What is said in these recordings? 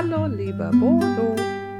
Hallo, lieber Bodo.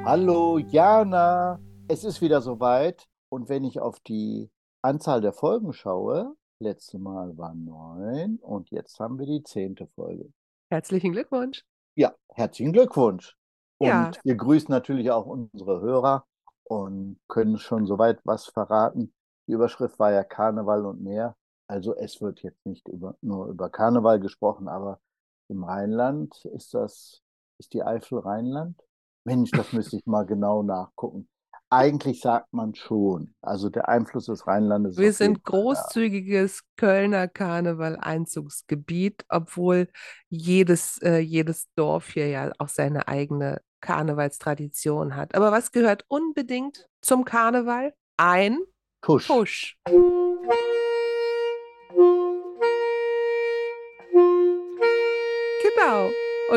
Hallo Jana, es ist wieder soweit und wenn ich auf die Anzahl der Folgen schaue, letzte Mal waren neun und jetzt haben wir die zehnte Folge. Herzlichen Glückwunsch. Ja, herzlichen Glückwunsch. Ja, Und wir grüßen natürlich auch unsere Hörer und können schon soweit was verraten. Die Überschrift war ja Karneval und mehr. Also es wird jetzt nicht über, nur über Karneval gesprochen, aber im Rheinland ist das, ist die Eifel Rheinland? Mensch, das müsste ich mal genau nachgucken. Eigentlich sagt man schon. Also der Einfluss des Rheinlandes wir sind Fall da. großzügiges Kölner Karneval-Einzugsgebiet, obwohl jedes, äh, jedes Dorf hier ja auch seine eigene Karnevalstradition hat. Aber was gehört unbedingt zum Karneval? Ein Tusch. Tusch.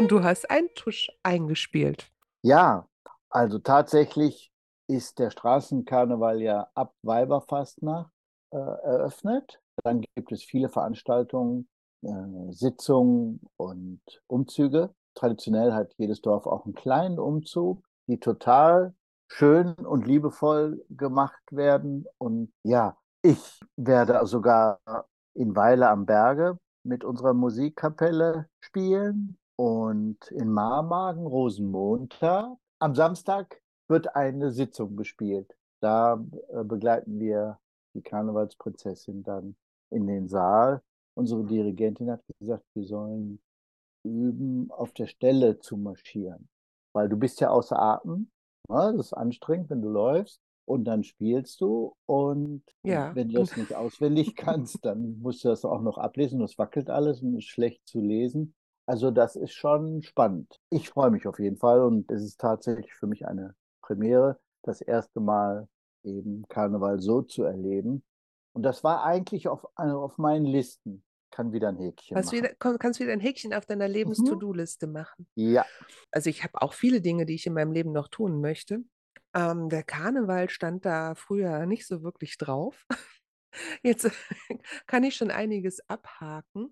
Und du hast einen Tusch eingespielt. Ja, also tatsächlich ist der Straßenkarneval ja ab Weiberfastnacht äh, eröffnet. Dann gibt es viele Veranstaltungen, äh, Sitzungen und Umzüge. Traditionell hat jedes Dorf auch einen kleinen Umzug, die total schön und liebevoll gemacht werden. Und ja, ich werde sogar in Weile am Berge mit unserer Musikkapelle spielen und in Marmagen Rosenmontag. Am Samstag wird eine Sitzung gespielt. Da äh, begleiten wir die Karnevalsprinzessin dann in den Saal. Unsere Dirigentin hat gesagt, wir sollen üben, auf der Stelle zu marschieren, weil du bist ja außer Atem. Ne? Das ist anstrengend, wenn du läufst und dann spielst du und Ja, wenn du das nicht auswendig kannst, dann musst du das auch noch ablesen. Das wackelt alles und ist schlecht zu lesen. Also das ist schon spannend. Ich freue mich auf jeden Fall und es ist tatsächlich für mich eine Premiere, das erste Mal eben Karneval so zu erleben. Und das war eigentlich auf, also auf meinen Listen. Kann wieder ein Häkchen hast machen. wieder, komm- kannst wieder ein Häkchen auf deiner Mhm. Lebens-To-Do-Liste machen. Ja, Also ich habe auch viele Dinge, die ich in meinem Leben noch tun möchte. Ähm, der Karneval stand da früher nicht so wirklich drauf. Jetzt kann ich schon einiges abhaken.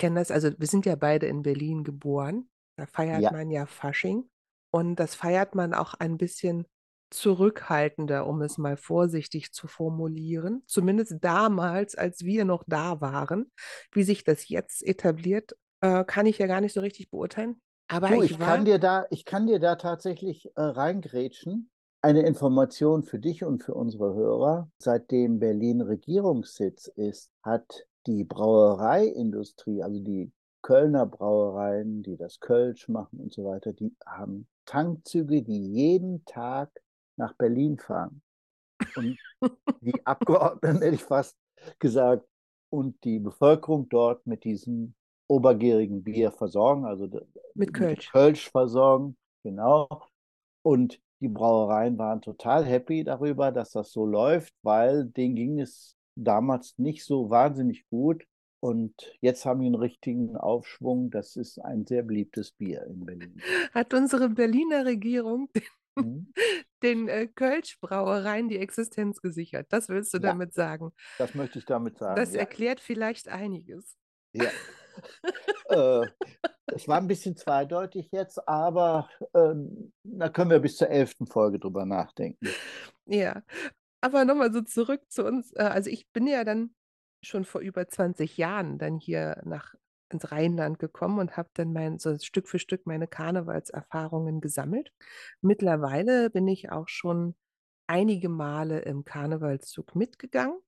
Ich kenne das, also wir sind ja beide in Berlin geboren. Da feiert ja. man ja Fasching. Und das feiert man auch ein bisschen zurückhaltender, um es mal vorsichtig zu formulieren. Zumindest damals, als wir noch da waren. Wie sich das jetzt etabliert, äh, kann ich ja gar nicht so richtig beurteilen. Aber Du, ich ich kann dir da, ich kann dir da tatsächlich äh, reingrätschen. Eine Information für dich und für unsere Hörer. Seitdem Berlin Regierungssitz ist, hat die Brauereiindustrie, also die Kölner Brauereien, die das Kölsch machen und so weiter, die haben Tankzüge, die jeden Tag nach Berlin fahren. Und die Abgeordneten, hätte ich fast gesagt, und die Bevölkerung dort mit diesem obergärigen Bier versorgen, also mit mit Kölsch. Kölsch versorgen, genau. Und die Brauereien waren total happy darüber, dass das so läuft, weil denen ging es damals nicht so wahnsinnig gut. Und jetzt haben die einen richtigen Aufschwung. Das ist ein sehr beliebtes Bier in Berlin. Hat unsere Berliner Regierung Mhm. den äh, Kölsch-Brauereien die Existenz gesichert? Das willst du Ja, damit sagen? das möchte ich damit sagen, Das ja. erklärt vielleicht einiges. Ja. Äh, es war ein bisschen zweideutig jetzt, aber ähm, da können wir bis zur elften Folge drüber nachdenken. Ja, aber nochmal so zurück zu uns. äh, Also ich bin ja dann schon vor über 20 Jahren dann hier nach ins Rheinland gekommen und habe dann mein, so Stück für Stück meine Karnevalserfahrungen gesammelt. Mittlerweile bin ich auch schon einige Male im Karnevalszug mitgegangen.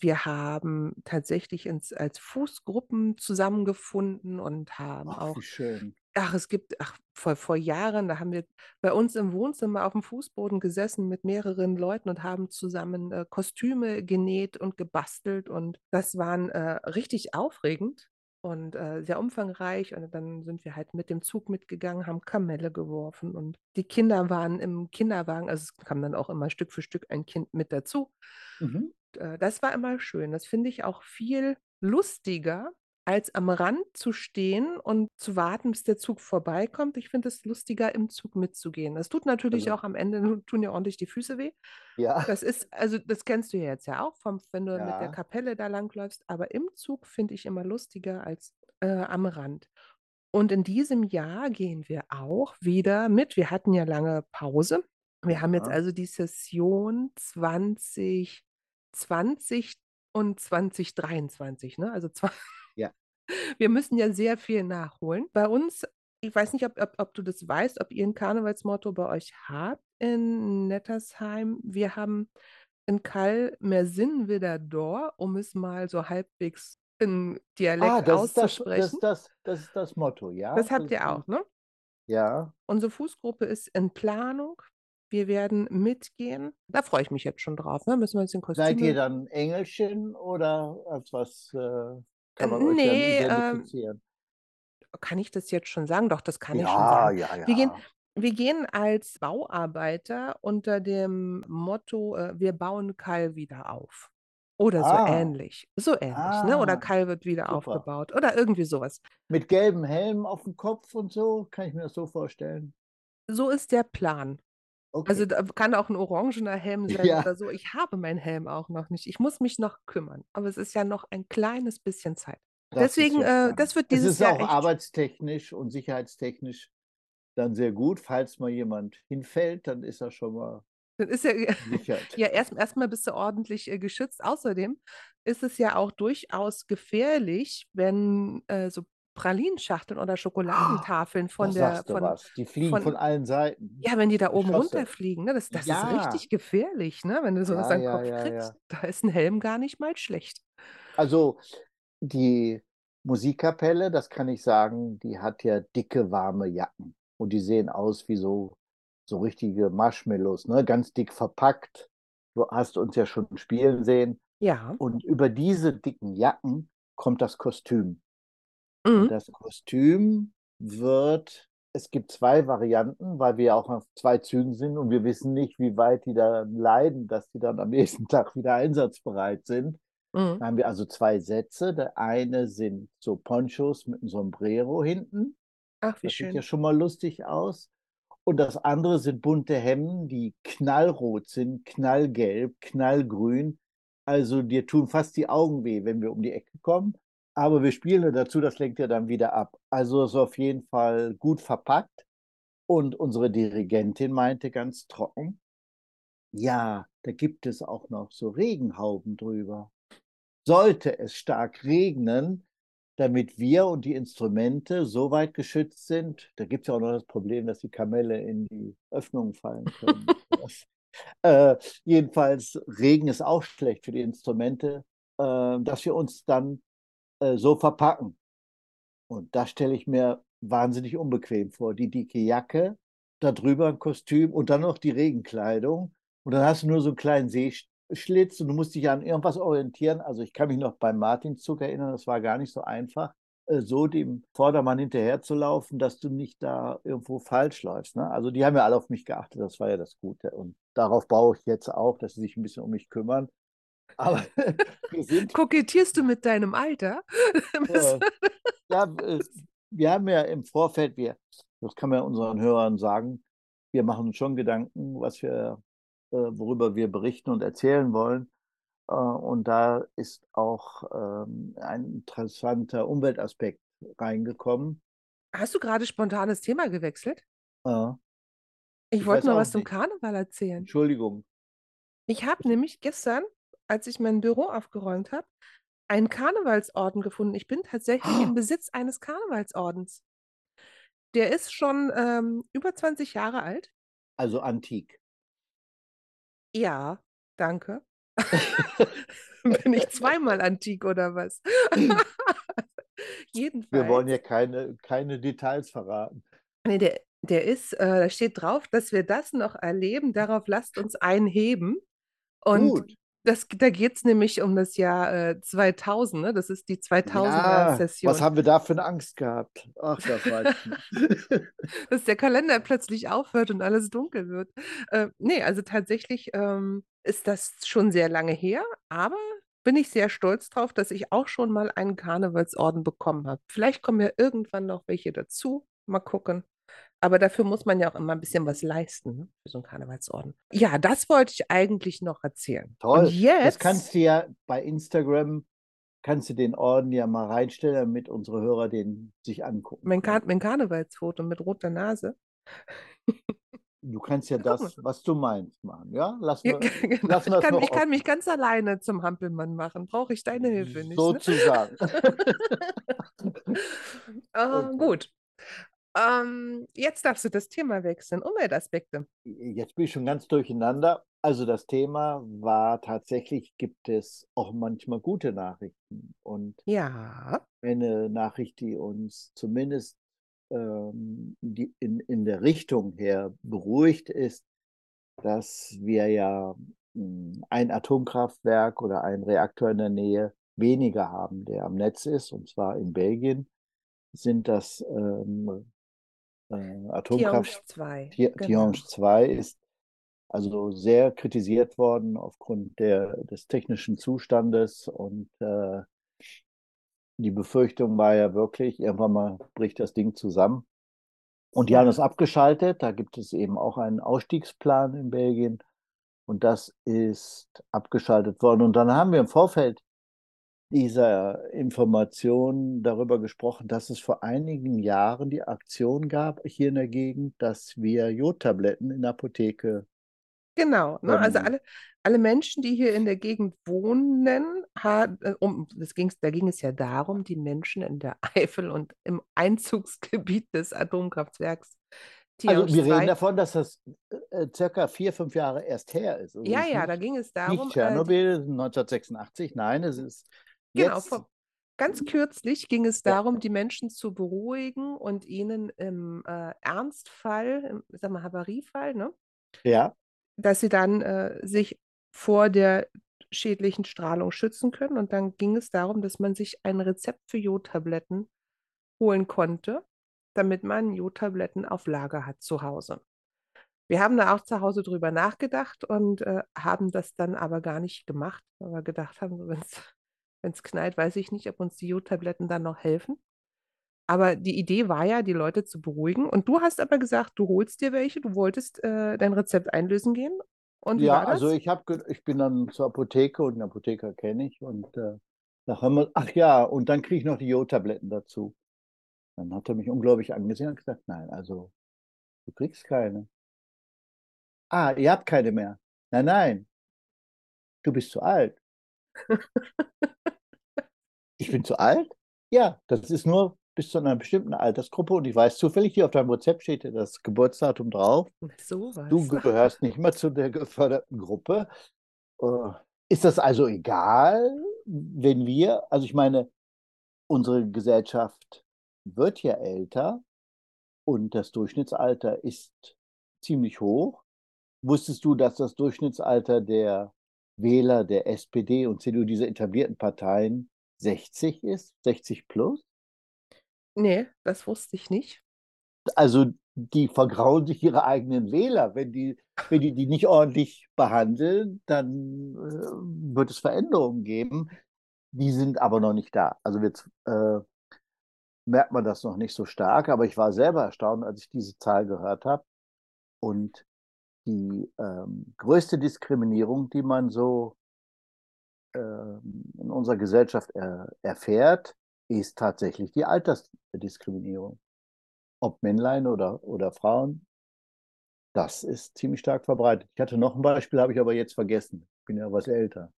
Wir haben tatsächlich ins, als Fußgruppen zusammengefunden und haben Ach, auch wie schön. Ach, es gibt, ach, vor, vor Jahren, da haben wir bei uns im Wohnzimmer auf dem Fußboden gesessen mit mehreren Leuten und haben zusammen äh, Kostüme genäht und gebastelt und das waren äh, richtig aufregend und äh, sehr umfangreich und dann sind wir halt mit dem Zug mitgegangen, haben Kamelle geworfen und die Kinder waren im Kinderwagen, also es kam dann auch immer Stück für Stück ein Kind mit dazu. Mhm. Und, äh, das war immer schön. Das finde ich auch viel lustiger, als am Rand zu stehen und zu warten, bis der Zug vorbeikommt. Ich finde es lustiger, im Zug mitzugehen. Das tut natürlich Also, auch am Ende, tun ja ordentlich die Füße weh. ja, Das ist, also das kennst du ja jetzt ja auch, vom, wenn du mit der ja. Kapelle da langläufst. Aber im Zug finde ich immer lustiger als äh, am Rand. Und in diesem Jahr gehen wir auch wieder mit. Wir hatten ja lange Pause. Wir haben jetzt Ja. also die Session 2020 und 2023, ne? Also zwei Ja. wir müssen ja sehr viel nachholen. Bei uns ich weiß nicht, ob ob ob du das weißt, ob ihr 'n Karnevalsmotto bei euch habt in Nettersheim. Wir haben in Kall „Mer sin wieder da“, um es mal so halbwegs in Ah, Dialekt das ist das das auszusprechen. ist das das ist das Motto, ja? Das Das habt ihr auch, ne? ja. Unsere Fußgruppe ist in Planung. Wir werden mitgehen. Da freue ich mich jetzt schon drauf, ne? Müssen wir uns in Seid ihr dann Engelchen oder als was, Äh, kann man euch dann ne, ähm identifizieren? Kann ich das jetzt schon sagen? Doch, das kann ich schon Ja, sagen. ja, Wir gehen ja. wir gehen als Bauarbeiter unter dem Motto, äh: „Wir bauen Kall wieder auf.“ Oder so Ah. ähnlich. So ähnlich, ne? Oder Ah, „Kall wird wieder super. aufgebaut“ oder irgendwie so was. Mit gelbem Helm auf'm Kopf und so? Kann ich mir das so vorstellen? So ist der Plan. Also, Okay. da kann auch 'n orangener Helm sein Ja. oder so. Ich habe meinen Helm auch noch nicht. Ich muss mich noch kümmern, aber es ist ja noch ein kleines bisschen Zeit. Das ist Deswegen, ja äh, das wird Es dieses ist Jahr auch echt sch arbeitstechnisch und sicherheitstechnisch dann sehr gut. Falls mal jemand hinfällt, dann ist er schon mal Dann ist ja ja, erst erst bist du ordentlich, äh, geschützt. Außerdem ist es ja auch durchaus gefährlich, wenn, äh, so Pralinenschachteln oder Schokoladentafeln Da von der von was. Die fliegen von von allen Seiten. ja, wenn die da oben runterfliegen, ne? Das das ist Ja. richtig gefährlich, ne, wenn du so was Ja, an 'n ja, Kopf ja, kriegst. Da ist 'n Helm gar nicht mal schlecht. Also, die Musikkapelle, das kann ich sagen, die hat ja dicke, warme Jacken und die sehen aus wie so so richtige Marshmallows, ne, ganz dick verpackt. Du hast uns ja schon spielen sehen. Ja. Und über diese dicken Jacken kommt das Kostüm. Und Mhm. das Kostüm wird es gibt 2 Varianten, weil wir ja auch auf 2 Zügen sind und wir wissen nicht, wie weit die daran leiden, dass die dann am nächsten Tag wieder einsatzbereit sind. Mhm. Da haben wir also 2 Sätze. Der eine sind so Ponchos mit 'n Sombrero hinten. Ach, wie Das sieht ja schön. schon mal lustig aus. Und das andere sind bunte Hemden, die knallrot sind, knallgelb, knallgrün. Also, dir tun fast die Augen weh, wenn wir um die Ecke kommen. Aber wir spielen dazu, das lenkt ja dann wieder ab. Also, ist auf jeden Fall gut verpackt. Und unsere Dirigentin meinte ganz trocken: „Ja, da gibt es auch noch so Regenhauben drüber. Sollte es stark regnen, damit wir und die Instrumente so weit geschützt sind“ da gibt's ja auch noch das Problem, dass die Kamelle in die Öffnungen fallen können. Äh, jedenfalls, Regen ist auch schlecht für die Instrumente, äh, dass wir uns dann, äh, so verpacken. Und das stelle ich mir wahnsinnig unbequem vor. Die dicke Jacke, da drüber 'n Kostüm und dann noch die Regenkleidung. Und dann hast du nur so 'n kleinen Sehsch Schlitz und du musst dich an irgendwas orientieren. Also, ich kann mich noch beim Martinszug erinnern, das war gar nicht so einfach, äh, so dem Vordermann hinterherzulaufen, dass du nicht da irgendwo falsch läufst, ne? Also, die haben ja alle auf mich geachtet, das war ja das Gute. Und darauf baue ich jetzt auch, dass sie sich 'n bisschen um mich kümmern. Aber wir sind Kokettierst du mit deinem Alter? Äh, ja, äh, wir haben ja im Vorfeld wir das kann man ja unseren Hörern sagen, wir machen uns schon Gedanken, was wir äh, worüber wir berichten und erzählen wollen. Äh, und da ist auch, ähm, ein interessanter Umweltaspekt reingekommen. Hast du grade spontan das Thema gewechselt? Aha. Ich Ich wollte mal auch was zum nicht. Karneval erzählen. Entschuldigung. Ich habe nämlich gestern, als ich mein Büro aufgeräumt habe, einen Karnevalsorden gefunden. Ich bin tatsächlich im Besitz eines Karnevalsordens. Der ist schon, ähm, über 20 Jahre alt. Also, antik. Ja, danke. Bin ich zweimal antik oder was? Wir wollen ja Jedenfalls keine keine Details verraten. Ne, der der ist äh, da steht drauf, dass wir das noch erleben, darauf lasst uns einen heben. Und Gut. Das da geht's nämlich um das Jahr, äh, 2000, ne? Das ist die 2000er Ja, was haben wir da für 'ne Angst gehabt? Ach, das weiß ich. Dass der Kalender plötzlich aufhört und alles dunkel wird. Äh, ne, also tatsächlich, ähm, ist das schon sehr lange her, aber bin ich sehr stolz drauf, dass ich auch schon mal einen Karnevalsorden bekommen habe. Vielleicht kommen ja irgendwann noch welche dazu, mal gucken. Aber dafür muss man ja auch immer 'n bisschen was leisten, ne, für so 'n Karnevalsorden. Ja, das wollte ich eigentlich noch erzählen. Und Toll. Das jetzt kannst du ja bei Instagram kannst du den Orden ja mal reinstellen, damit unsere Hörer den sich angucken Mein. Kar mein Karnevalsfoto mit roter Nase. Du kannst ja Ja, das, was du meinst, machen. Ja, lassen Ja, wir, genau. wir Ich kann, ich kann mich ganz alleine zum Hampelmann machen. Brauche ich deine Hilfe nicht, ne? Sozusagen. Äh, Okay. gut. Ähm, jetzt darfst du das Thema wechseln. Umweltaspekte. Jetzt bin ich schon ganz durcheinander. Also das Thema war tatsächlich, gibt es auch manchmal gute Nachrichten. Und Ja, eine Nachricht, die uns zumindest ähm, die in, in der Richtung her beruhigt, ist, dass wir ja mh, ein Atomkraftwerk oder einen Reaktor in der Nähe weniger haben, der am Netz ist. Und zwar in Belgien sind das ähm, äh, Tihange Atomkraft. 2. Ti- Genau. Tihange 2 ist also sehr kritisiert worden aufgrund der, des technischen Zustandes und äh, die Befürchtung war ja wirklich, irgendwann mal bricht das Ding zusammen. Und die haben es abgeschaltet. Da gibt es eben auch einen Ausstiegsplan in Belgien. Und das ist abgeschaltet worden. Und dann haben wir im Vorfeld dieser Information darüber gesprochen, dass es vor einigen Jahren die Aktion gab hier in der Gegend, dass wir Jodtabletten in der Apotheke Genau, ne? Also alle, alle Menschen, die hier in der Gegend wohnen, ha, äh, um, das ging's, da ging es ja darum, die Menschen in der Eifel und im Einzugsgebiet des Atomkraftwerks Also wir reden 2. davon, dass das äh, circa vier, fünf Jahre erst her ist. Also Ja, ja, da nicht, ging es nicht darum, äh, die, Tschernobyl 1986, nein, es ist genau, vor, ganz kürzlich ging es darum, die Menschen zu beruhigen und ihnen im äh, Ernstfall, im, sag mal, Havariefall, ne? ja, dass sie dann äh, sich vor der schädlichen Strahlung schützen können. Und dann ging es darum, dass man sich ein Rezept für Jodtabletten holen konnte, damit man Jodtabletten auf Lager hat zu Hause. Wir haben da auch zu Hause drüber nachgedacht und äh, haben das dann aber gar nicht gemacht, weil wir gedacht haben, wenn es knallt, weiß ich nicht, ob uns die Jodtabletten dann noch helfen. Aber die Idee war ja, die Leute zu beruhigen. Und du hast aber gesagt, du holst dir welche, du wolltest äh, dein Rezept einlösen gehen. Und ja, also ich habe, ich bin dann zur Apotheke und einen Apotheker kenne ich und äh, da haben wir, ach ja, und dann kriege ich noch die Jodtabletten dazu. Dann hat er mich unglaublich angesehen und gesagt, nein, also du kriegst keine. Ah, ihr habt keine mehr. Nein, nein, du bist zu alt. Ich bin zu alt? Ja, das ist nur bis zu einer bestimmten Altersgruppe und ich weiß zufällig, hier auf deinem Rezept steht ja das Geburtsdatum drauf. Du Sowas. gehörst nicht mehr zu der geförderten Gruppe. Äh, Ist das also egal, wenn wir, also ich meine, unsere Gesellschaft wird ja älter und das Durchschnittsalter ist ziemlich hoch. Wusstest du, dass das Durchschnittsalter der Wähler der SPD und CDU, diese etablierten Parteien, 60 ist? 60 plus? Nee, das wusste ich nicht. Also die vergrauen sich ihre eigenen Wähler. Wenn die, wenn die die nicht ordentlich behandeln, dann äh, wird es Veränderungen geben. Die sind aber noch nicht da. Also jetzt äh, merkt man das noch nicht so stark, aber ich war selber erstaunt, als ich diese Zahl gehört habe. Und die ähm, größte Diskriminierung, die man so in unserer Gesellschaft er, erfährt, ist tatsächlich die Altersdiskriminierung. Ob Männlein oder, oder Frauen, das ist ziemlich stark verbreitet. Ich hatte noch ein Beispiel, habe ich aber jetzt vergessen. Ich bin ja was älter.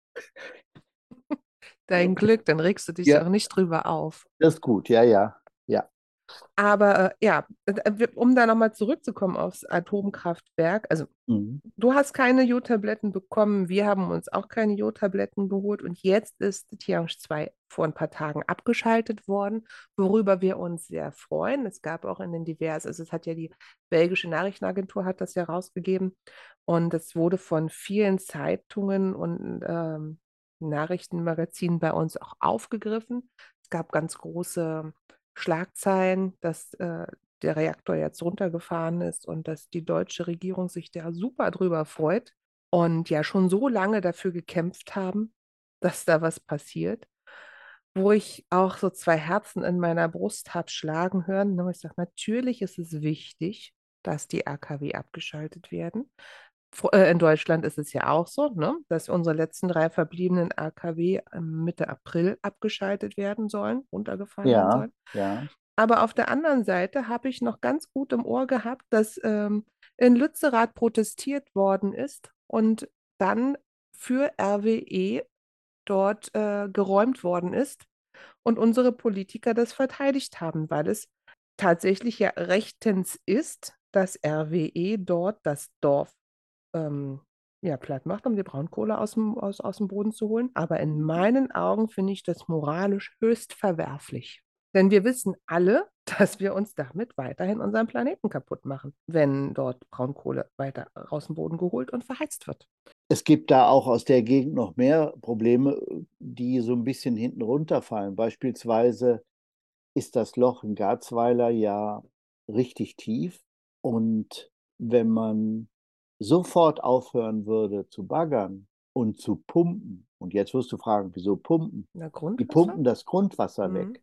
Dein Glück, dann regst du dich Ja, auch nicht drüber auf. das ist gut, ja, ja. Aber äh, ja, äh, wir- um da nochmal zurückzukommen aufs Atomkraftwerk, also Mhm. du hast keine Jodtabletten bekommen, wir haben uns auch keine Jodtabletten geholt und jetzt ist Tihange 2 vor ein paar Tagen abgeschaltet worden, worüber wir uns sehr freuen. Es gab auch in den diversen, also es hat ja die belgische Nachrichtenagentur hat das ja rausgegeben und es wurde von vielen Zeitungen und ähm, Nachrichtenmagazinen bei uns auch aufgegriffen. Es gab ganz große Schlagzeilen, dass äh, der Reaktor jetzt runtergefahren ist und dass die deutsche Regierung sich da super drüber freut und ja schon so lange dafür gekämpft haben, dass da was passiert, wo ich auch so zwei Herzen in meiner Brust habe schlagen hören. Und Ich sage, natürlich ist es wichtig, dass die AKW abgeschaltet werden, in Deutschland ist es ja auch so, ne, dass unsere letzten drei verbliebenen AKW Mitte April abgeschaltet werden sollen, runtergefahren werden Ja, sollen. ja. Aber auf der anderen Seite habe ich noch ganz gut im Ohr gehabt, dass ähm, in Lützerath protestiert worden ist und dann für RWE dort äh, geräumt worden ist und unsere Politiker das verteidigt haben, weil es tatsächlich ja rechtens ist, dass RWE dort das Dorf ähm, ja, platt macht, um die Braunkohle aus dem, aus, aus dem Boden zu holen. Aber in meinen Augen finde ich das moralisch höchst verwerflich. Denn wir wissen alle, dass wir uns damit weiterhin unseren Planeten kaputt machen, wenn dort Braunkohle weiter aus dem Boden geholt und verheizt wird. Es gibt da auch aus der Gegend noch mehr Probleme, die so ein bisschen hinten runterfallen. Beispielsweise ist das Loch in Garzweiler ja richtig tief. Und wenn man sofort aufhören würde zu baggern und zu pumpen, und jetzt wirst du fragen, wieso pumpen? Na, Die pumpen das Grundwasser Mhm. weg.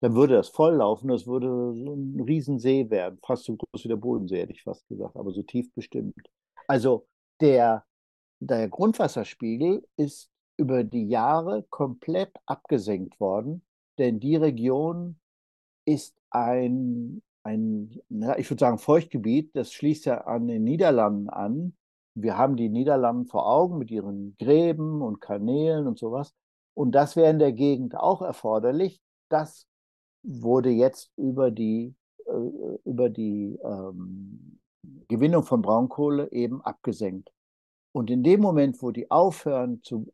Dann würde das volllaufen, das würde so ein Riesensee werden, fast so groß wie der Bodensee, hätte ich fast gesagt, aber so tief bestimmt. Also der, der Grundwasserspiegel ist über die Jahre komplett abgesenkt worden, denn die Region ist ein, ein ja, ich würde sagen, Feuchtgebiet. Das schließt ja an den Niederlanden an. Wir haben die Niederlanden vor Augen mit ihren Gräben und Kanälen und sowas. Und das wäre in der Gegend auch erforderlich. Das wurde jetzt über die, äh, über die ähm, Gewinnung von Braunkohle eben abgesenkt. Und in dem Moment, wo die aufhören zu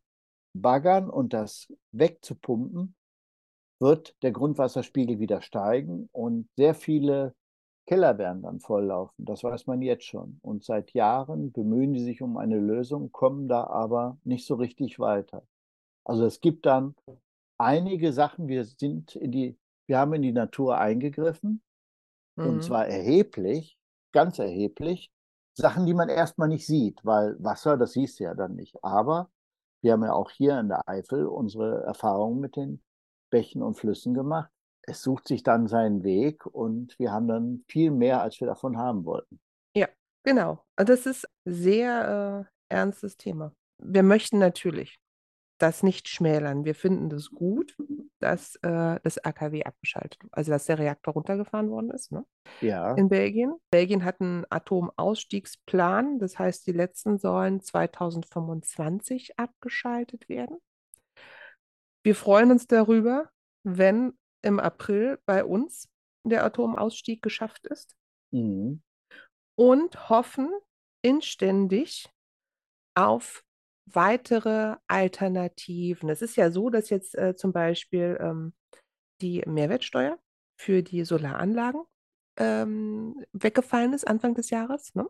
baggern und das wegzupumpen, wird der Grundwasserspiegel wieder steigen und sehr viele Keller werden dann volllaufen. Das weiß man jetzt schon. Und seit Jahren bemühen die sich um eine Lösung, kommen da aber nicht so richtig weiter. Also es gibt dann einige Sachen, wir sind in die, wir haben in die Natur eingegriffen Mhm. und zwar erheblich, ganz erheblich. Sachen, die man erstmal nicht sieht, weil Wasser, das siehst du ja dann nicht. Aber wir haben ja auch hier in der Eifel unsere Erfahrungen mit den Bächen und Flüssen gemacht. Es sucht sich dann seinen Weg und wir haben dann viel mehr, als wir davon haben wollten. Ja, genau. Das ist sehr äh, ernstes Thema. Wir möchten natürlich das nicht schmälern. Wir finden das gut, dass äh, das AKW abgeschaltet, also dass der Reaktor runtergefahren worden ist, ne? Ja, In Belgien. Belgien hat einen Atomausstiegsplan, das heißt, die letzten sollen 2025 abgeschaltet werden. Wir freuen uns darüber, wenn im April bei uns der Atomausstieg geschafft ist mhm. und hoffen inständig auf weitere Alternativen. Es ist ja so, dass jetzt äh, zum Beispiel ähm, die Mehrwertsteuer für die Solaranlagen ähm, weggefallen ist Anfang des Jahres, ne?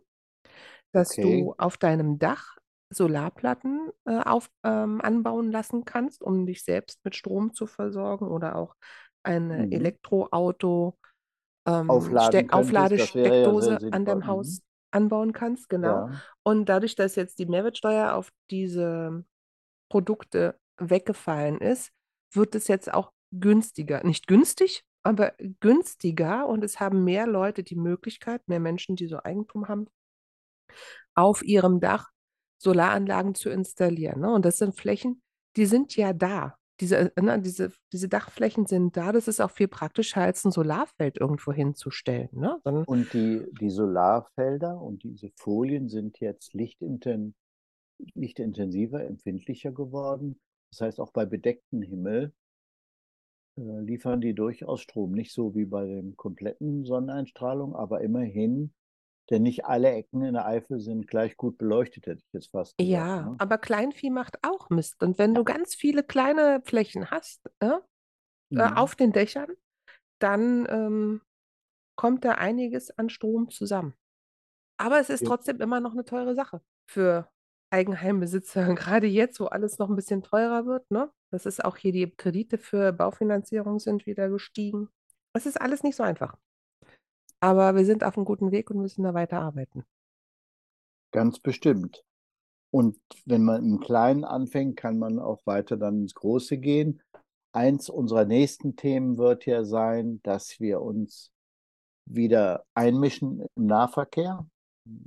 Dass okay. du auf deinem Dach Solarplatten äh, auf, ähm, anbauen lassen kannst, um dich selbst mit Strom zu versorgen oder auch ein Mhm. Elektroauto ähm, Aufladen könntest, ja Aufladesteckdose sehr an deinem Mhm. Haus anbauen kannst, genau. Ja, Und dadurch, dass jetzt die Mehrwertsteuer auf diese Produkte weggefallen ist, wird es jetzt auch günstiger. Nicht günstig, aber günstiger und es haben mehr Leute die Möglichkeit, mehr Menschen, die so Eigentum haben, auf ihrem Dach Solaranlagen zu installieren. Ne? Und das sind Flächen, die sind ja da. Diese, äh, ne, diese, diese Dachflächen sind da. Das ist auch viel praktischer, als ein Solarfeld irgendwo hinzustellen. Ne? Dann, und die, die Solarfelder und diese Folien sind jetzt lichtinten, lichtintensiver, empfindlicher geworden. Das heißt, auch bei bedecktem Himmel äh, liefern die durchaus Strom. Nicht so wie bei der kompletten Sonneneinstrahlung, aber immerhin, denn nicht alle Ecken in der Eifel sind gleich gut beleuchtet, hätte ich jetzt fast gesagt. ja, Ne? aber Kleinvieh macht auch Mist. Und wenn du ganz viele kleine Flächen hast, äh, äh, Mhm. auf den Dächern, dann ähm, kommt da einiges an Strom zusammen. Aber es ist Ja. trotzdem immer noch eine teure Sache für Eigenheimbesitzer. Gerade jetzt, wo alles noch ein bisschen teurer wird, ne? Das ist auch hier die Kredite für Baufinanzierung sind wieder gestiegen. Es ist alles nicht so einfach. Aber wir sind auf einem guten Weg und müssen da weiterarbeiten. Ganz bestimmt. Und wenn man im Kleinen anfängt, kann man auch weiter dann ins Große gehen. Eins unserer nächsten Themen wird ja sein, dass wir uns wieder einmischen im Nahverkehr.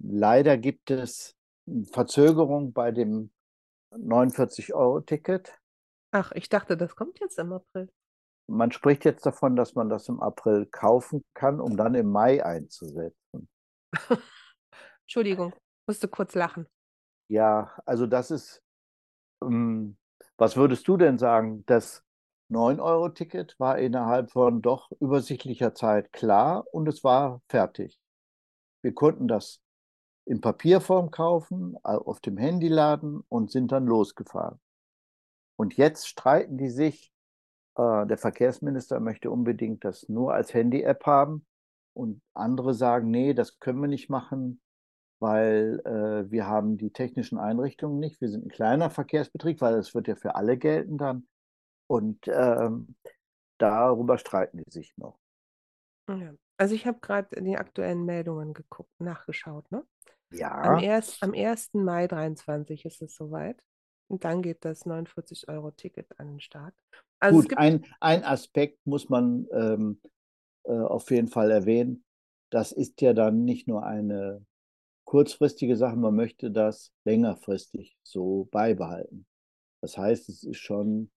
Leider gibt es Verzögerung bei dem 49-Euro-Ticket. Ach, ich dachte, das kommt jetzt im April. Man spricht jetzt davon, dass man das im April kaufen kann, um dann im Mai einzusetzen. Entschuldigung, musste kurz lachen. Ja, also das ist, ähm, was würdest du denn sagen? Das 9-Euro-Ticket war innerhalb von doch übersichtlicher Zeit klar und es war fertig. Wir konnten das in Papierform kaufen, auf dem Handy laden und sind dann losgefahren. Und jetzt streiten die sich, äh, der Verkehrsminister möchte unbedingt das nur als Handy-App haben und andere sagen, nee, das können wir nicht machen, weil äh, wir haben die technischen Einrichtungen nicht. Wir sind ein kleiner Verkehrsbetrieb, weil das wird ja für alle gelten dann. Und ähm, darüber streiten die sich noch. Ja. Also ich habe gerade die aktuellen Meldungen geguckt, nachgeschaut, ne? Am, Ja, erst, am 1. Mai 23 ist es soweit. Und dann geht das 49-Euro-Ticket an den Start. Also gut, ein, ein Aspekt muss man ähm, äh, auf jeden Fall erwähnen. Das ist ja dann nicht nur eine kurzfristige Sache, man möchte das längerfristig so beibehalten. Das heißt, es ist schon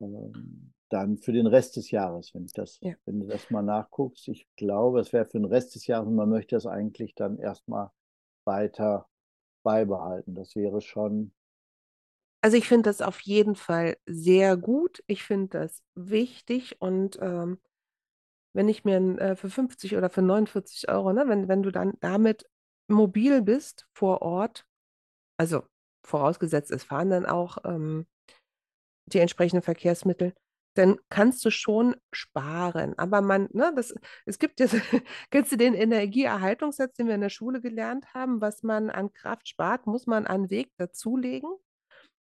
ähm, dann für den Rest des Jahres, wenn ich das, Ja. wenn du das mal nachguckst. Ich glaube, es wäre für den Rest des Jahres und man möchte das eigentlich dann erstmal weiter beibehalten. Das wäre schon, also ich finde das auf jeden Fall sehr gut. Ich finde das wichtig und ähm, wenn ich mir äh, für 50 oder für 49 Euro, ne, wenn, wenn du dann damit mobil bist vor Ort, also vorausgesetzt, es fahren dann auch ähm, die entsprechenden Verkehrsmittel, dann kannst du schon sparen. Aber man, ne, das, es gibt ja, kennst du den Energieerhaltungssatz, den wir in der Schule gelernt haben, was man an Kraft spart, muss man an Weg dazulegen.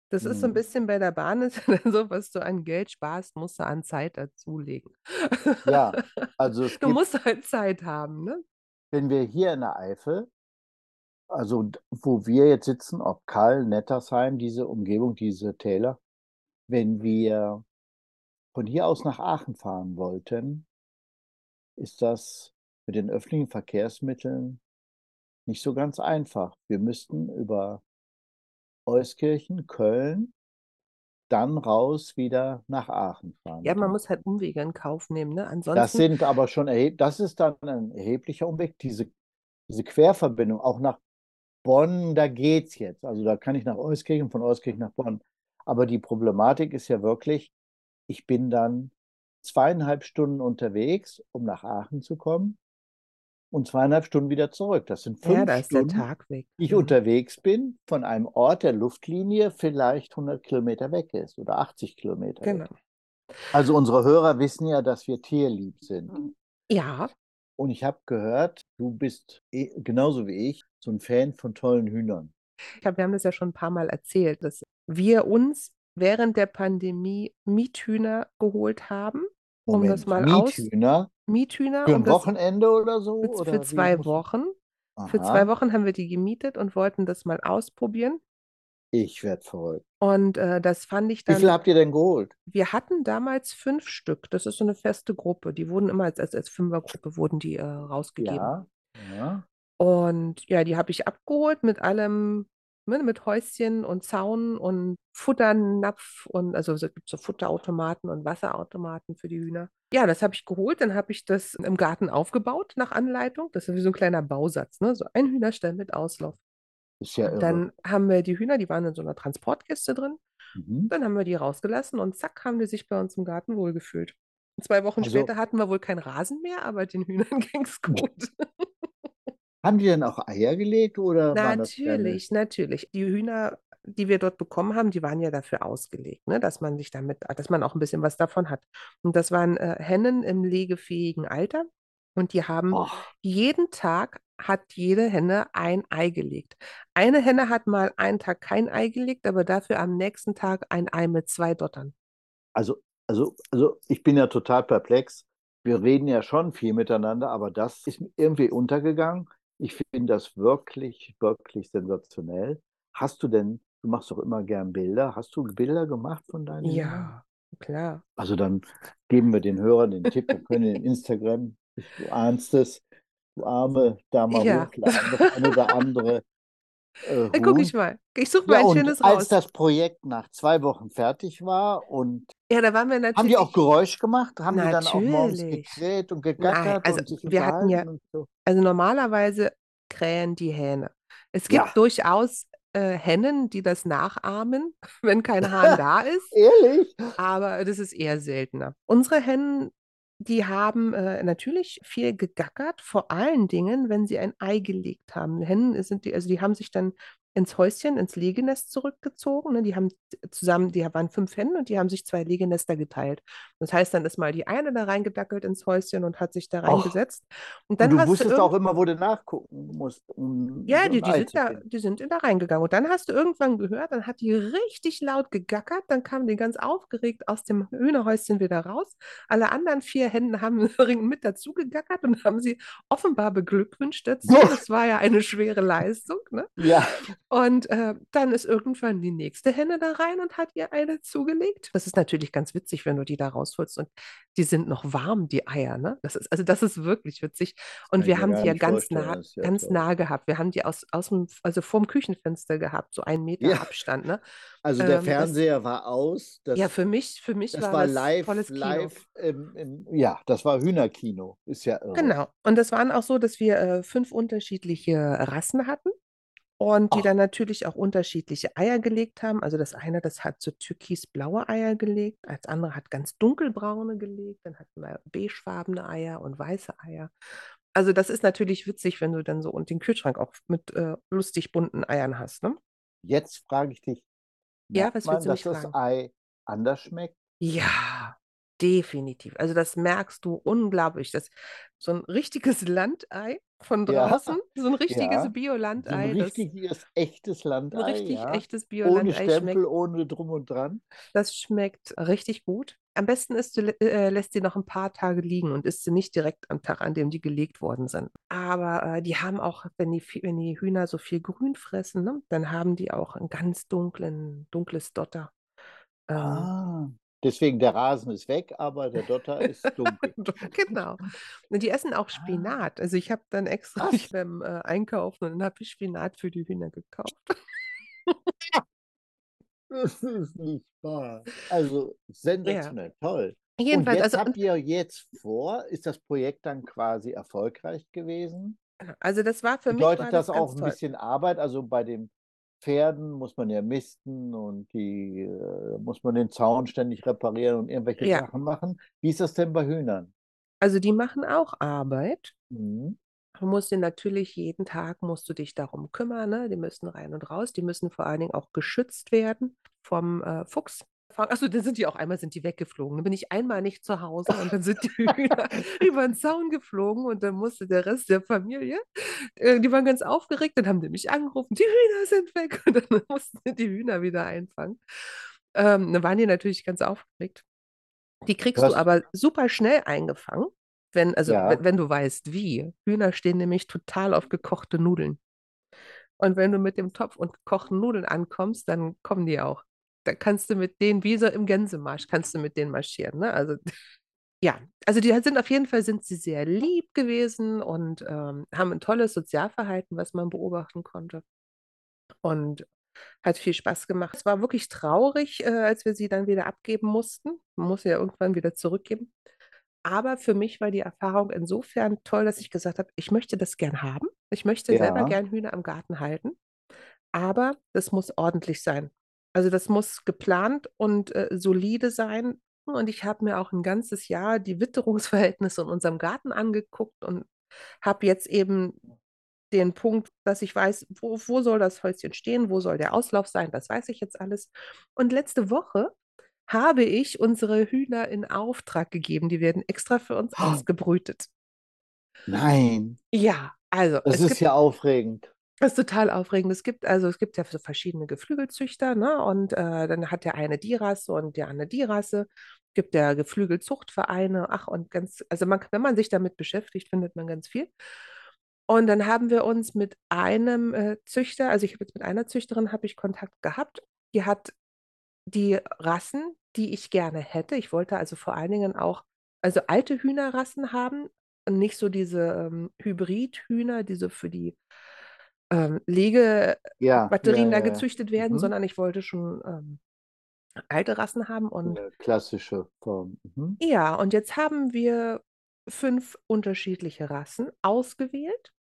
Das ist so ein hm, bisschen bei der Bahn, ist so, was du an Geld sparst, musst du an Zeit dazulegen. ja, also es Du gibt, musst halt Zeit haben, ne? wenn wir hier in der Eifel, also wo wir jetzt sitzen, ob Kall, Nettersheim, diese Umgebung, diese Täler, wenn wir von hier aus nach Aachen fahren wollten, ist das mit den öffentlichen Verkehrsmitteln nicht so ganz einfach. Wir müssten über Euskirchen, Köln, dann raus wieder nach Aachen fahren Ja, man muss halt Umwege in Kauf nehmen, ne? Das Ansonsten, sind aber schon das ist dann ein erheblicher Umweg. Diese, diese Querverbindung, auch nach Bonn, da geht's jetzt. Also da kann ich nach Euskirchen, von Euskirchen nach Bonn. Aber die Problematik ist ja wirklich, ich bin dann zweieinhalb Stunden unterwegs, um nach Aachen zu kommen und zweieinhalb Stunden wieder zurück. Das sind ja, fünf da ist der Stunden, Tag weg. die ich ne? unterwegs bin, von einem Ort der Luftlinie vielleicht 100 Kilometer weg ist oder 80 Kilometer weg. Genau. Also unsere Hörer wissen ja, dass wir tierlieb sind. Ja, Und ich habe gehört, du bist eh- genauso wie ich so ein Fan von tollen Hühnern. ich glaube, wir haben das ja schon ein paar Mal erzählt, dass wir uns während der Pandemie Miethühner geholt haben, um das Moment, mal aus Miethühner Miethühner, für um ein das Wochenende oder so? für, Oder wie zwei Wochen. Für zwei Aha, Wochen haben wir die gemietet und wollten das mal ausprobieren. ich werde verrückt. Und äh, das fand ich Wie dann. viel habt ihr denn geholt? Wir hatten damals fünf Stück. Das ist so eine feste Gruppe. Die wurden immer als, als, als Fünfergruppe wurden die äh, rausgegeben. Ja, ja. Und ja, die habe ich abgeholt mit allem, ne, mit Häuschen und Zaun und Futternapf und also es gibt so Futterautomaten und Wasserautomaten für die Hühner. Ja, das habe ich geholt, dann habe ich das im Garten aufgebaut nach Anleitung. Das ist wie so ein kleiner Bausatz, ne? So ein Hühnerstall mit Auslauf. Ist ja irre. dann haben wir die Hühner, die waren in so einer Transportkiste drin. Mhm. Dann haben wir die rausgelassen und zack, haben die sich bei uns im Garten wohlgefühlt. Zwei Wochen Also- später hatten wir wohl keinen Rasen mehr, aber den Hühnern ging es gut. Haben die denn auch Eier gelegt oder waren das kleine? Natürlich, natürlich. Die Hühner, die wir dort bekommen haben, die waren ja dafür ausgelegt, ne, dass man sich damit, dass man auch ein bisschen was davon hat. Und das waren äh, Hennen im legefähigen Alter. Und die haben Oh, jeden Tag hat jede Henne ein Ei gelegt. Eine Henne hat mal einen Tag kein Ei gelegt, aber dafür am nächsten Tag ein Ei mit zwei Dottern. also, also, also ich bin ja total perplex. Wir reden ja schon viel miteinander, aber das ist irgendwie untergegangen. Ich finde das wirklich, wirklich sensationell. Hast du denn, du machst doch immer gern Bilder, hast du Bilder gemacht von deinen? Ja, klar. Also dann geben wir den Hörern den Tipp, wir können in Instagram, du ahnst es, du Arme, da mal Ja. hochladen, das eine oder andere äh, Dann gucke ich mal. Ich suche mal Ja, ein schönes als raus. das Projekt nach zwei Wochen fertig war und Ja, da waren wir haben die auch natürlich Geräusch gemacht? Haben die dann auch morgens natürlich. gekräht und Nein, gegackert also und sich wir hatten ja so? also normalerweise krähen die Hähne. Es Ja, gibt durchaus, äh, Hennen, die das nachahmen, wenn kein Hahn da ist, ehrlich? aber das ist eher seltener. Unsere Hennen, die haben, äh, natürlich viel gegackert, vor allen Dingen, wenn sie ein Ei gelegt haben. Hennen sind die also die haben sich dann ins Häuschen, ins Legenest zurückgezogen, ne? Die haben zusammen die waren 5 Hennen und die haben sich 2 Legenester geteilt. Das heißt, dann ist mal die eine da reingedackelt ins Häuschen und hat sich da reingesetzt. Und und dann du hast du wusstest auch irgend immer, wo du nachgucken musst, um ja, so die, die sind da, die sind da reingegangen. Und dann hast du irgendwann gehört, dann hat die richtig laut gegackert, dann kamen die ganz aufgeregt aus dem Hühnerhäuschen wieder raus. Alle anderen vier Hennen haben mit dazu gegackert und haben sie offenbar beglückwünscht dazu. Das war ja eine schwere Leistung, ne? Ja, Und äh, dann ist irgendwann die nächste Henne da rein und hat ihr Ei dazugelegt. Das ist natürlich ganz witzig, wenn du die da rausholst und die sind noch warm, die Eier, ne? Das ist, also das ist wirklich witzig. Und kann wir haben die ja ganz nah, Das ja ganz toll. nah gehabt. Wir haben die aus, aus dem, also vorm Küchenfenster gehabt, so einen Meter Ja, Abstand, ne? also der Ähm, das, Fernseher war aus. ja, Das, für mich, für mich das war war das live, volles Kino. live im, im, ja, das war Hühnerkino. Ist ja irre. Genau. Und das waren auch so, dass wir äh, fünf unterschiedliche Rassen hatten. Und die Ach, dann natürlich auch unterschiedliche Eier gelegt haben. Also das eine, das hat so türkisblaue Eier gelegt, das andere hat ganz dunkelbraune gelegt, dann hatten wir beigefarbene Eier und weiße Eier. Also das ist natürlich witzig, wenn du dann so und den Kühlschrank auch mit äh, lustig bunten Eiern hast, ne? jetzt frage ich dich, Ja, was man, willst du dass mich das fragen? Ei anders schmeckt? Ja, definitiv. Also das merkst du unglaublich. Das, so ein richtiges Landei von Ja, draußen, so ein richtiges ja. So ein Bio-Landei, das richtiges, echtes ein Landei, richtig ja. echtes Ohne Bio-Landei schmeckt Stempel, ohne drum und dran. Das schmeckt richtig gut. Am besten ist, du äh, lässt sie noch ein paar Tage liegen und isst sie nicht direkt am Tag, an dem die gelegt worden sind. Aber äh, die haben auch, wenn die, wenn die Hühner so viel Grün fressen, ne, dann haben die auch ein ganz dunklen, dunkles Dotter. Ähm, Ah, deswegen der Rasen ist weg, aber der Dotter ist dunkel. genau. Und die essen auch Ah, Spinat. Also ich habe dann extra beim äh, Einkaufen und dann habe ich Spinat für die Hühner gekauft. Das ist nicht wahr. Also Ja. sensationell, toll. Und Jedenfalls, jetzt also, und, habt ihr jetzt vor, ist das Projekt dann quasi erfolgreich gewesen? also das war für mich Bedeutet das das auch ein toll. bisschen Arbeit? Also bei den Pferden muss man ja misten und die äh, muss man den Zaun ständig reparieren und irgendwelche Ja, Sachen machen. Wie ist das denn bei Hühnern? also die machen auch Arbeit. Mhm. Du musst dir natürlich jeden Tag musst du dich darum kümmern, ne? Die müssen rein und raus. Die müssen vor allen Dingen auch geschützt werden vom äh, Fuchs. Achso, dann sind die auch einmal sind die weggeflogen. Dann bin ich einmal nicht zu Hause und dann sind die Hühner über den Zaun geflogen und dann musste der Rest der Familie, äh, die waren ganz aufgeregt, dann haben die mich angerufen, die Hühner sind weg und dann mussten die Hühner wieder einfangen. Ähm, dann waren die natürlich ganz aufgeregt. Die Du kriegst du hast, aber super schnell eingefangen, wenn, also wenn, ja, wenn du weißt, wie. Hühner stehen nämlich total auf gekochte Nudeln. Und wenn du mit dem Topf und gekochten Nudeln ankommst, dann kommen die auch. Da kannst du mit denen, wie so im Gänsemarsch, kannst du mit denen marschieren. Ne? Also ja, also die sind auf jeden Fall sind sie sehr lieb gewesen und ähm, haben ein tolles Sozialverhalten, was man beobachten konnte. Und hat viel Spaß gemacht. Es war wirklich traurig, äh, als wir sie dann wieder abgeben mussten. Man muss sie ja irgendwann wieder zurückgeben. Aber für mich war die Erfahrung insofern toll, dass ich gesagt habe, ich möchte das gern haben. Ich möchte selber ja, gern Hühner am Garten halten, aber das muss ordentlich sein. Also das muss geplant und äh, solide sein. Und ich habe mir auch ein ganzes Jahr die Witterungsverhältnisse in unserem Garten angeguckt und habe jetzt eben den Punkt, dass ich weiß, wo, wo soll das Häuschen stehen, wo soll der Auslauf sein, das weiß ich jetzt alles. Und letzte Woche habe ich unsere Hühner in Auftrag gegeben. Die werden extra für uns Oh, ausgebrütet. nein, Ja, also das es ist gibt, ja aufregend. Das ist total aufregend. Es gibt also, es gibt ja so verschiedene Geflügelzüchter, ne? Und äh, dann hat der eine die Rasse und der andere die Rasse. Gibt der Geflügelzuchtvereine, ach und ganz, also man, wenn man sich damit beschäftigt, findet man ganz viel. Und dann haben wir uns mit einem äh, Züchter, also ich habe jetzt mit einer Züchterin habe ich Kontakt gehabt. Die hat die Rassen, die ich gerne hätte. Ich wollte also vor allen Dingen auch, also alte Hühnerrassen haben und nicht so diese ähm, Hybridhühner, diese für die ähm, Legebatterien ja, da ja, ja. gezüchtet werden, Mhm. sondern ich wollte schon ähm, alte Rassen haben. Und Eine klassische Form. Mhm. ja, und jetzt haben wir fünf unterschiedliche Rassen ausgewählt.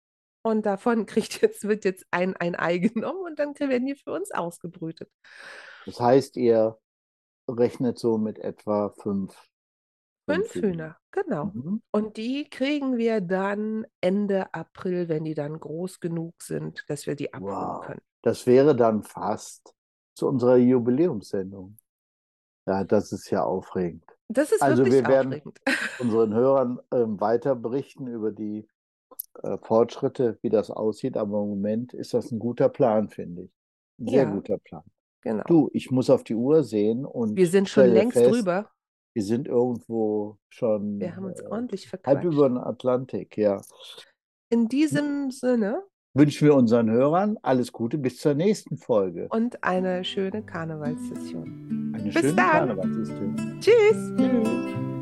Und davon kriegt jetzt, wird jetzt ein, ein Ei genommen und dann werden die für uns ausgebrütet. Das heißt, ihr rechnet so mit etwa fünf, Fünf. Hühner, genau. Mhm. Und die kriegen wir dann Ende April, wenn die dann groß genug sind, dass wir die abholen Wow. können. Das wäre dann fast zu unserer Jubiläumssendung. Ja, das ist ja aufregend. Das ist Also wirklich wir werden aufregend. unseren Hörern ähm, weiter berichten über die äh, Fortschritte, wie das aussieht. Aber im Moment ist das ein guter Plan, finde ich. Ein sehr Ja. guter Plan. Genau. Du, ich muss auf die Uhr sehen und Wir sind schon längst fest, drüber. Wir sind irgendwo schon Wir haben uns äh, ordentlich halb verquatscht. über den Atlantik, ja. In diesem Sinne Wünschen wir unseren Hörern alles Gute bis zur nächsten Folge. und eine schöne Karnevalssession. Eine bis schöne dann. Karnevalssession. Tschüss! Tschüss.